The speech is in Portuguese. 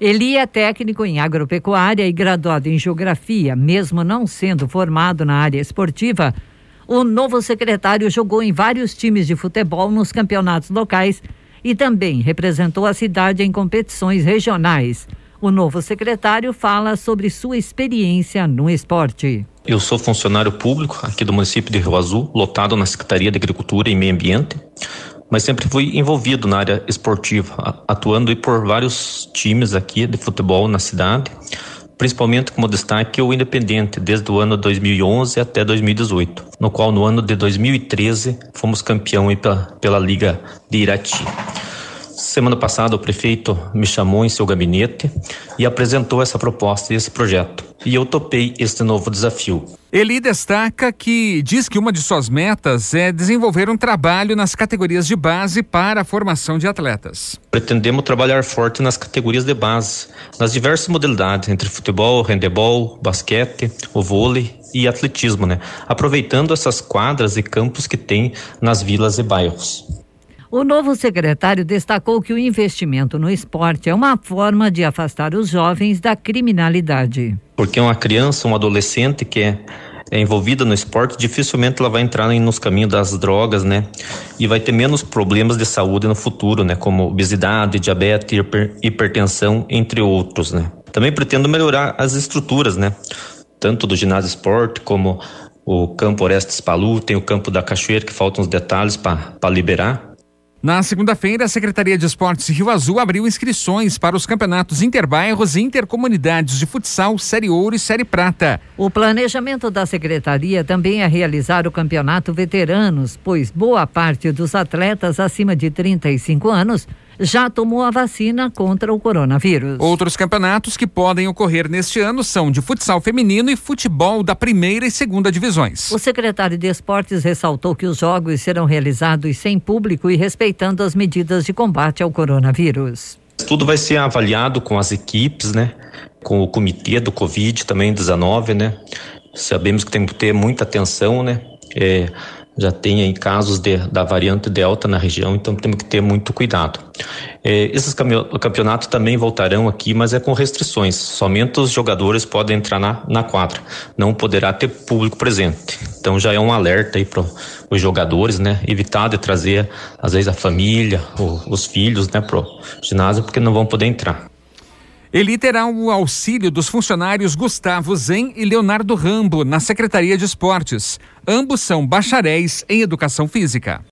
Eli é técnico em agropecuária e graduado em geografia, mesmo não sendo formado na área esportiva. O novo secretário jogou em vários times de futebol nos campeonatos locais e também representou a cidade em competições regionais. O novo secretário fala sobre sua experiência no esporte. Eu sou funcionário público aqui do município de Rio Azul, lotado na Secretaria de Agricultura e Meio Ambiente mas sempre fui envolvido na área esportiva, atuando por vários times aqui de futebol na cidade, principalmente como destaque o Independente, desde o ano 2011 até 2018, no qual no ano de 2013 fomos campeão pela, pela Liga de Irati. Semana passada o prefeito me chamou em seu gabinete e apresentou essa proposta e esse projeto. E eu topei este novo desafio. Ele destaca que diz que uma de suas metas é desenvolver um trabalho nas categorias de base para a formação de atletas. Pretendemos trabalhar forte nas categorias de base, nas diversas modalidades, entre futebol, handebol, basquete, o vôlei e atletismo, né? Aproveitando essas quadras e campos que tem nas vilas e bairros. O novo secretário destacou que o investimento no esporte é uma forma de afastar os jovens da criminalidade. Porque uma criança, um adolescente que é, é envolvida no esporte, dificilmente ela vai entrar nos caminhos das drogas, né? E vai ter menos problemas de saúde no futuro, né? Como obesidade, diabetes, hiper, hipertensão, entre outros, né? Também pretendo melhorar as estruturas, né? Tanto do ginásio esporte como o campo Orestes Palu, tem o campo da Cachoeira, que faltam os detalhes para liberar. Na segunda-feira, a Secretaria de Esportes Rio Azul abriu inscrições para os campeonatos interbairros e intercomunidades de futsal, Série Ouro e Série Prata. O planejamento da Secretaria também é realizar o campeonato veteranos, pois boa parte dos atletas acima de 35 anos já tomou a vacina contra o coronavírus. Outros campeonatos que podem ocorrer neste ano são de futsal feminino e futebol da primeira e segunda divisões. O secretário de Esportes ressaltou que os jogos serão realizados sem público e respeitando as medidas de combate ao coronavírus. Tudo vai ser avaliado com as equipes, né? Com o comitê do Covid também 19, né? Sabemos que tem que ter muita atenção, né? É, já tem aí casos de, da variante Delta na região, então temos que ter muito cuidado. É, esses campeonatos também voltarão aqui, mas é com restrições. Somente os jogadores podem entrar na, na quadra, não poderá ter público presente. Então já é um alerta aí para os jogadores, né? Evitar de trazer, às vezes, a família, o, os filhos, né, pro ginásio, porque não vão poder entrar. Ele terá o auxílio dos funcionários Gustavo Zen e Leonardo Rambo na Secretaria de Esportes. Ambos são bacharéis em Educação Física.